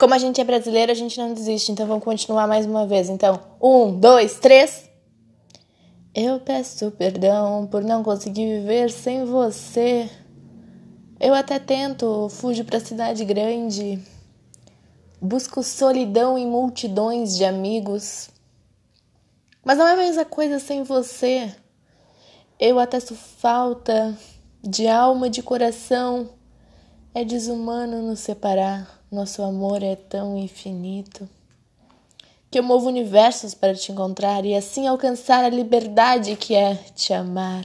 Como a gente é brasileiro, a gente não desiste, então vamos continuar mais uma vez. Então, um, dois, três. Eu peço perdão por não conseguir viver sem você. Eu até tento, fujo para cidade grande, busco solidão em multidões de amigos. Mas não é a mesma coisa sem você. Eu atesto falta de alma, de coração. É desumano nos separar. Nosso amor é tão infinito que eu movo universos para te encontrar e assim alcançar a liberdade que é te amar.